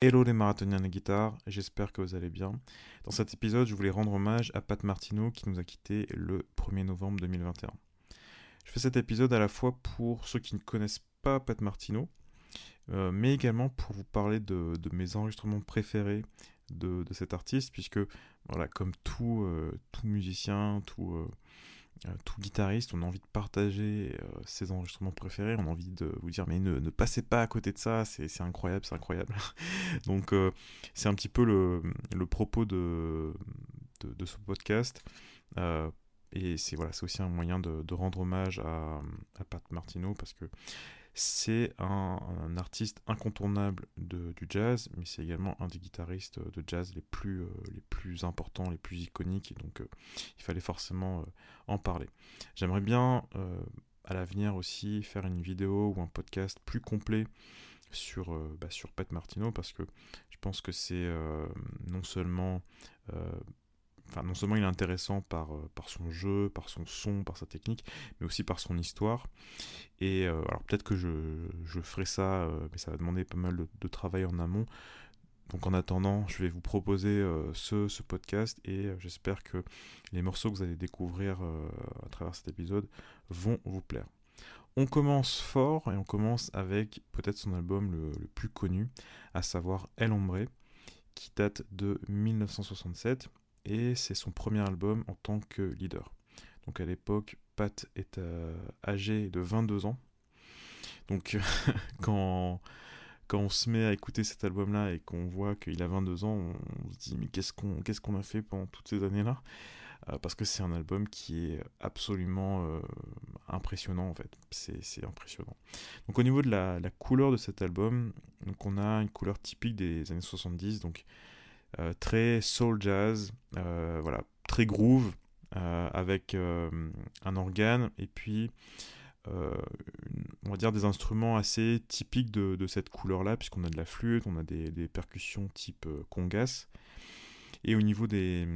Hello les marathoniens de guitare, j'espère que vous allez bien. Dans cet épisode, je voulais rendre hommage à Pat Martino qui nous a quittés le 1er novembre 2021. Je fais cet épisode à la fois pour ceux qui ne connaissent pas Pat Martino, euh, mais également pour vous parler de, mes enregistrements préférés de, cet artiste, puisque voilà, comme tout, euh, tout musicien, tout, euh, tout guitariste, on a envie de partager euh, ses enregistrements préférés, on a envie de vous dire mais ne, passez pas à côté de ça, c'est incroyable, c'est incroyable. Donc euh, c'est un petit peu le, propos de, de, ce podcast. et c'est voilà, aussi un moyen de, rendre hommage à, à, Pat Martino parce que c'est un, artiste incontournable du jazz, mais c'est également un des guitaristes de jazz les plus, euh, les plus importants, les plus iconiques, et donc euh, il fallait forcément euh, en parler. J'aimerais bien à l'avenir aussi faire une vidéo ou un podcast plus complet sur, bah, sur Pat Martino, parce que je pense que c'est non seulement enfin non seulement il est intéressant par, euh, par son jeu, par son son, par sa technique, mais aussi par son histoire. Et euh, alors peut-être que je, ferai ça, euh, mais ça va demander pas mal de, travail en amont. Donc en attendant, je vais vous proposer ce, podcast et j'espère que les morceaux que vous allez découvrir à travers cet épisode vont vous plaire. On commence fort et on commence avec peut-être son album le, le, plus connu, à savoir El Hombre, qui date de 1967 et c'est son premier album en tant que leader. Donc à l'époque, Pat est euh, âgé de 22 ans. Donc quand, quand on se met à écouter cet album-là et qu'on voit qu'il a 22 ans, on, se dit mais qu'est-ce qu'on qu'est-ce qu'on a fait pendant toutes ces années-là? Euh, Parce que c'est un album qui est absolument euh, impressionnant en fait. C'est impressionnant. Donc au niveau de la, la, couleur de cet album, donc on a une couleur typique des années 70, donc très soul jazz, euh, voilà, très groove, euh, avec un organe et puis on va dire des instruments assez typiques de, cette couleur-là, puisqu'on a de la flûte, on a des, percussions type congas. Et au niveau des,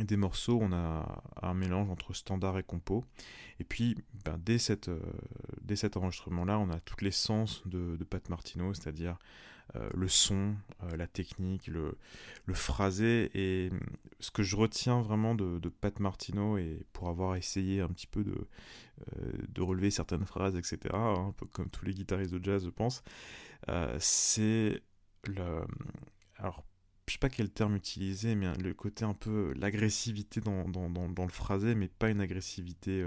des morceaux, on a un mélange entre standard et compo. Et puis, ben, dès cet enregistrement-là, on a toutes les sens de, de Pat Martino, c'est-à-dire euh, le son, euh, la technique, le, le, phrasé. Et ce que je retiens vraiment de, Pat Martino, et pour avoir essayé un petit peu de, euh, de relever certaines phrases, etc., hein, un peu comme tous les guitaristes de jazz, je pense, c'est le. Alors, je sais pas quel terme utiliser, mais le côté un peu l'agressivité dans, dans, dans, le phrasé, mais pas une agressivité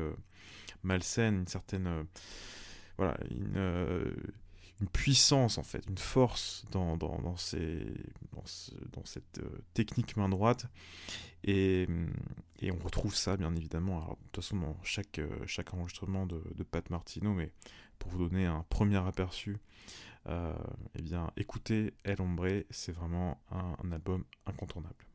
malsaine, une certaine. voilà, une une puissance en fait, une force dans, dans, ces, dans, cette euh, technique main droite. Et, et, on retrouve ça bien évidemment, de toute façon dans chaque, euh, chaque enregistrement de, de, Pat Martino, mais pour vous donner un premier aperçu, euh, eh bien écoutez El Hombre, c'est vraiment un, un album incontournable.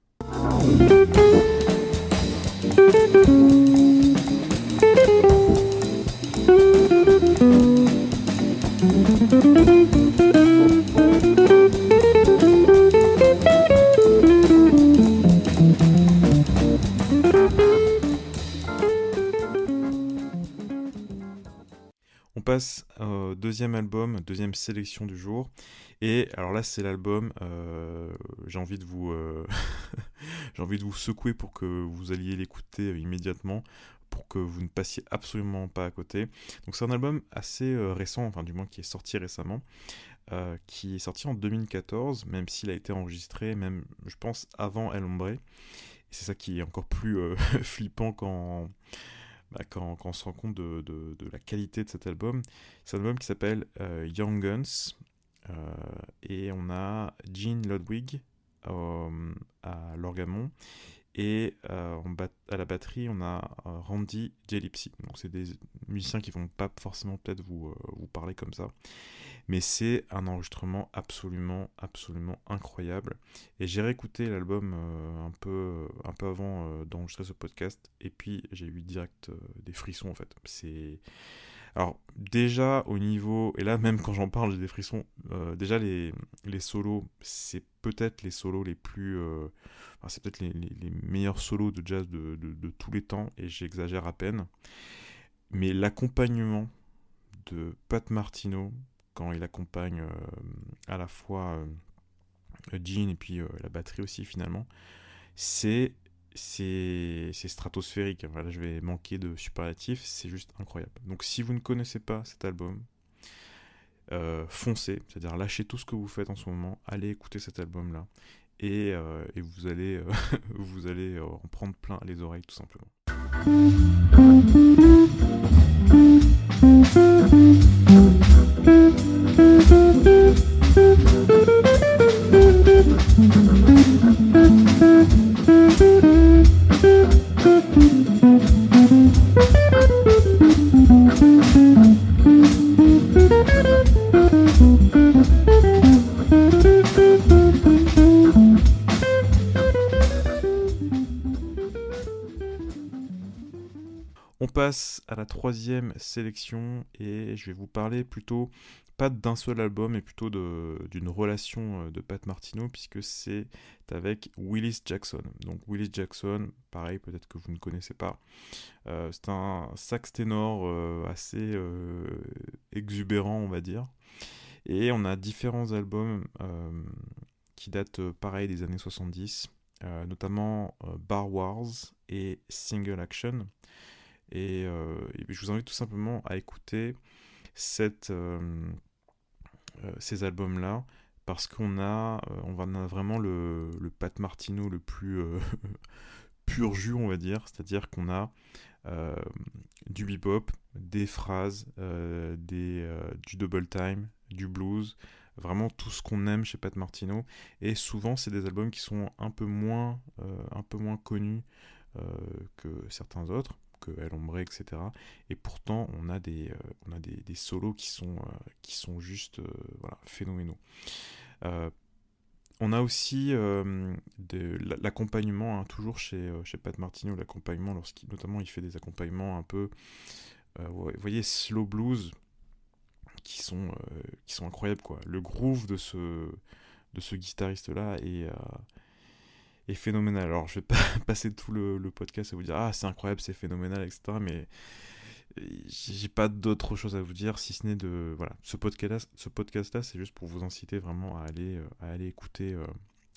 Au deuxième album, deuxième sélection du jour. Et alors là, c'est l'album. Euh, j'ai envie de vous, euh, j'ai envie de vous secouer pour que vous alliez l'écouter immédiatement pour que vous ne passiez absolument pas à côté. Donc c'est un album assez euh, récent, enfin du moins qui est sorti récemment, euh, qui est sorti en 2014, même s'il a été enregistré, même je pense avant El Hombre. C'est ça qui est encore plus euh, flippant quand, bah, quand, on se rend compte de, la qualité de cet album. C'est un album qui s'appelle Young Guns. et on a Gene Ludwig à l'orgamon et euh, à la batterie, on a euh, Randy Jelipsy. Donc c'est des musiciens qui vont pas forcément peut-être vous, euh, vous parler comme ça. Mais c'est un enregistrement absolument, absolument incroyable. Et j'ai réécouté l'album un, peu, un peu avant d'enregistrer ce podcast. Et puis j'ai eu direct des frissons en fait. C'est alors déjà au niveau, et là même quand j'en parle j'ai des frissons, euh, déjà les, solos, c'est peut-être les solos les plus... Euh, c'est peut-être les, les, meilleurs solos de jazz de, de, tous les temps, et j'exagère à peine. Mais l'accompagnement de Pat Martino, quand il accompagne euh, à la fois Jean et puis la batterie aussi finalement, c'est c'est stratosphérique. Voilà, je vais manquer de superlatifs, c'est juste incroyable. Donc si vous ne connaissez pas cet album, euh, foncez, c'est-à-dire lâchez tout ce que vous faites en ce moment, allez écouter cet album-là, et, euh, vous allez, euh, vous allez en prendre plein les oreilles tout simplement. La troisième sélection et je vais vous parler plutôt pas d'un seul album, mais plutôt d'une relation euh, de Pat Martino, puisque c'est avec Willis Jackson. Donc Willis Jackson, pareil, peut-être que vous ne connaissez pas. Euh, c'est un sax ténor euh, assez exubérant, on va dire. Et on a différents albums qui datent pareil des années 70, notamment Bar Wars et Single Action. Et, et, je vous invite tout simplement à écouter cette, euh, ces albums-là parce qu'on a, euh, vraiment le, Pat Martino le plus euh, pur jus, on va dire, c'est-à-dire qu'on a du bebop, des phrases, du double time, du blues, vraiment tout ce qu'on aime chez Pat Martino. Et souvent, c'est des albums qui sont un peu moins, un peu moins connus que certains autres que El etc. Et pourtant, on a des, euh, solos qui sont, euh, juste euh, phénoménaux. on a aussi l'accompagnement, hein, toujours chez, Pat Martino, l'accompagnement, lorsqu'il notamment il fait des accompagnements un peu, voyez, slow blues, qui sont, qui sont incroyables. Quoi. Le groove de ce, de ce guitariste-là est, est phénoménal. Alors, je vais pas passer tout le, podcast à vous dire ah c'est incroyable, c'est phénoménal, etc. Mais j'ai pas d'autre chose à vous dire si ce n'est de voilà ce podcast ce podcast là c'est juste pour vous inciter vraiment à aller euh, à aller écouter euh,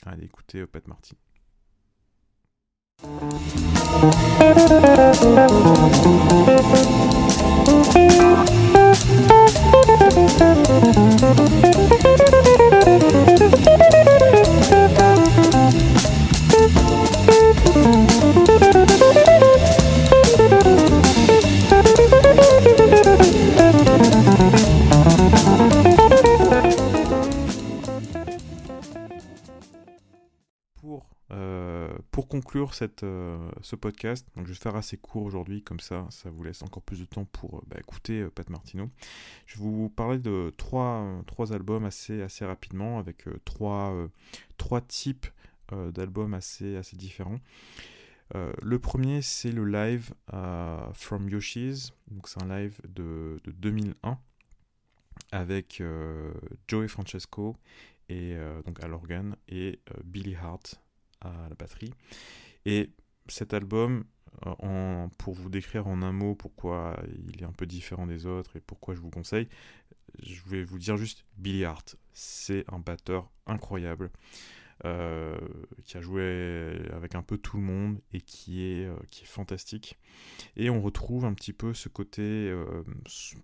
à aller écouter euh, Pat Martin. Cette, euh, ce podcast, donc je vais faire assez court aujourd'hui, comme ça, ça vous laisse encore plus de temps pour euh, bah, écouter euh, Pat Martino. Je vais vous parler de trois, trois albums assez, assez rapidement, avec trois, trois types d'albums assez, assez différents. le premier, c'est le live From Yoshi's, donc c'est un live de, de 2001 avec Joey Francesco et donc à l'organe et Billy Hart à la batterie. Et cet album, euh, pour vous décrire en un mot pourquoi il est un peu différent des autres et pourquoi je vous conseille, je vais vous dire juste Billy Hart. C'est un batteur incroyable. Euh, qui a joué avec un peu tout le monde et qui est, euh, qui est fantastique. Et on retrouve un petit peu ce côté euh,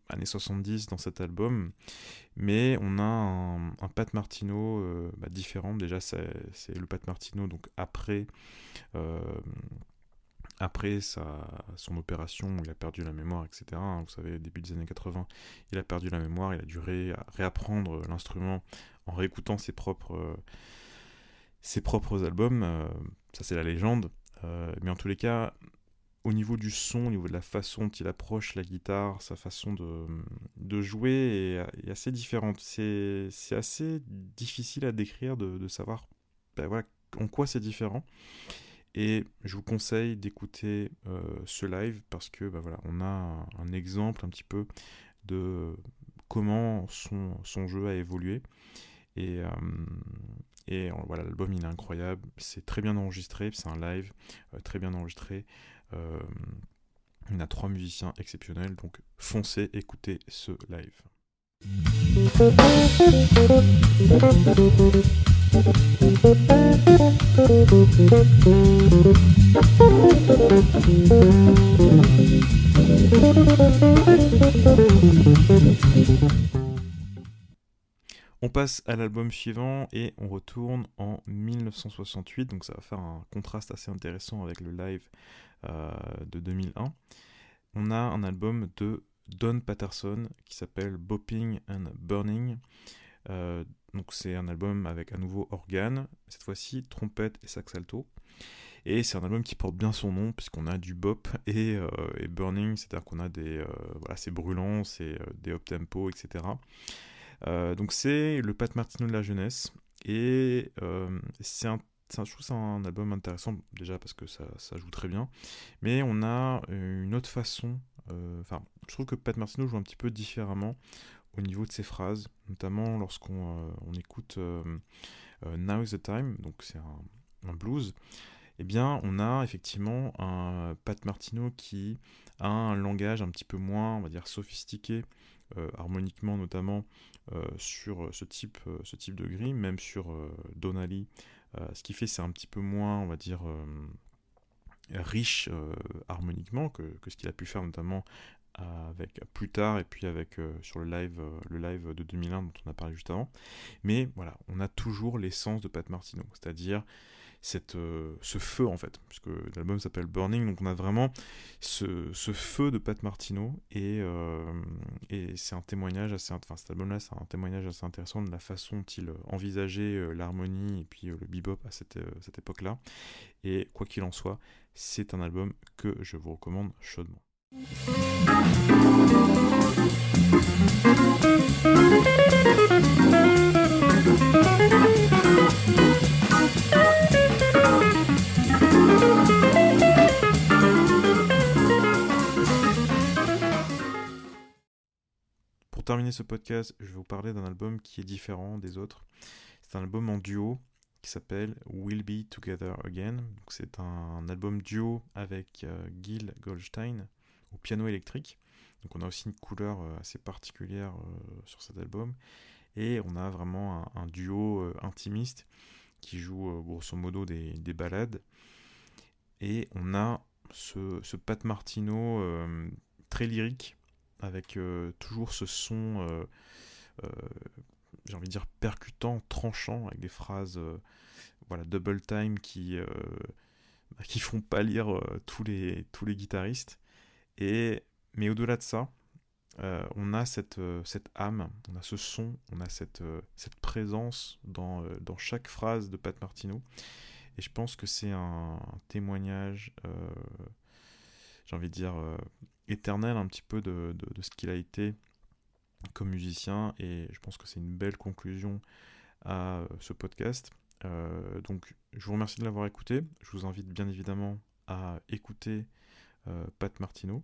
années 70 dans cet album, mais on a un, Pat Martino bah, différent. Déjà, c'est le Pat Martino donc après après sa, son opération où il a perdu la mémoire, etc. Hein, vous savez, début des années 80, il a perdu la mémoire, il a dû réapprendre l'instrument en réécoutant ses propres, ses propres albums, euh, ça c'est la légende, euh, mais en tous les cas, au niveau du son, au niveau de la façon dont il approche la guitare, sa façon de, de jouer est, assez différente. C'est assez difficile à décrire, de, savoir ben voilà, en quoi c'est différent. Et je vous conseille d'écouter euh, ce live parce que ben voilà, on a un, exemple un petit peu de comment son, son jeu a évolué. Et euh, voilà, l'album il est incroyable, c'est très bien enregistré, c'est un live euh, très bien enregistré. Euh, il a trois musiciens exceptionnels, donc foncez, écoutez ce live. On passe à l'album suivant et on retourne en 1968, donc ça va faire un contraste assez intéressant avec le live euh, de 2001. On a un album de Don Patterson qui s'appelle Bopping and Burning. Euh, donc c'est un album avec à nouveau organe, cette fois-ci trompette et sax alto. Et c'est un album qui porte bien son nom, puisqu'on a du bop et, euh, burning, c'est-à-dire qu'on a des. Euh, voilà, c'est brûlant, c'est des up tempo, etc. donc c'est le Pat Martino de la jeunesse. Et c'est un je trouve c'est un album intéressant déjà parce que ça, joue très bien, mais on a une autre façon. Enfin, je trouve que Pat Martino joue un petit peu différemment au niveau de ses phrases, notamment lorsqu'on euh, on écoute euh, euh, Now is the Time, donc c'est un, blues, eh bien on a effectivement un Pat Martino qui a un langage un petit peu moins, on va dire, sophistiqué, harmoniquement notamment, sur ce type, ce type de grille, même sur Donnelly, ce qui fait c'est un petit peu moins, on va dire, riche harmoniquement que, ce qu'il a pu faire notamment avec plus tard et puis avec euh, sur le live euh, le live de 2001 dont on a parlé juste avant. Mais voilà on a toujours l'essence de Pat Martino c'est-à-dire cette, euh, ce feu en fait, puisque l'album s'appelle Burning, donc on a vraiment ce, ce feu de Pat Martino, et, et c'est un témoignage assez, enfin cet album-là, c'est un témoignage assez intéressant de la façon dont il envisageait l'harmonie et puis le bebop à cette, cette époque-là, et quoi qu'il en soit, c'est un album que je vous recommande chaudement. Pour terminer ce podcast, je vais vous parler d'un album qui est différent des autres. C'est un album en duo qui s'appelle We'll Be Together Again. C'est un, album duo avec euh, Gil Goldstein, au piano électrique. Donc on a aussi une couleur euh, assez particulière euh, sur cet album. Et on a vraiment un, duo intimiste qui joue grosso modo des, des, ballades. Et on a ce Pat Martino très lyrique, avec toujours ce son, j'ai envie de dire, percutant, tranchant, avec des phrases voilà, double time qui, qui font pâlir tous, les, tous les guitaristes. Et, mais au-delà de ça, euh, on a cette, euh, cette âme, on a ce son, on a cette, euh, cette présence dans, dans, chaque phrase de Pat Martino. Et je pense que c'est un, témoignage, j'ai envie de dire, éternel un petit peu de, ce qu'il a été comme musicien et je pense que c'est une belle conclusion à euh, ce podcast. Euh, donc je vous remercie de l'avoir écouté. Je vous invite bien évidemment à écouter euh, Pat Martino.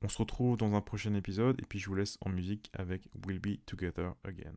On se retrouve dans un prochain épisode et puis je vous laisse en musique avec We'll Be Together Again.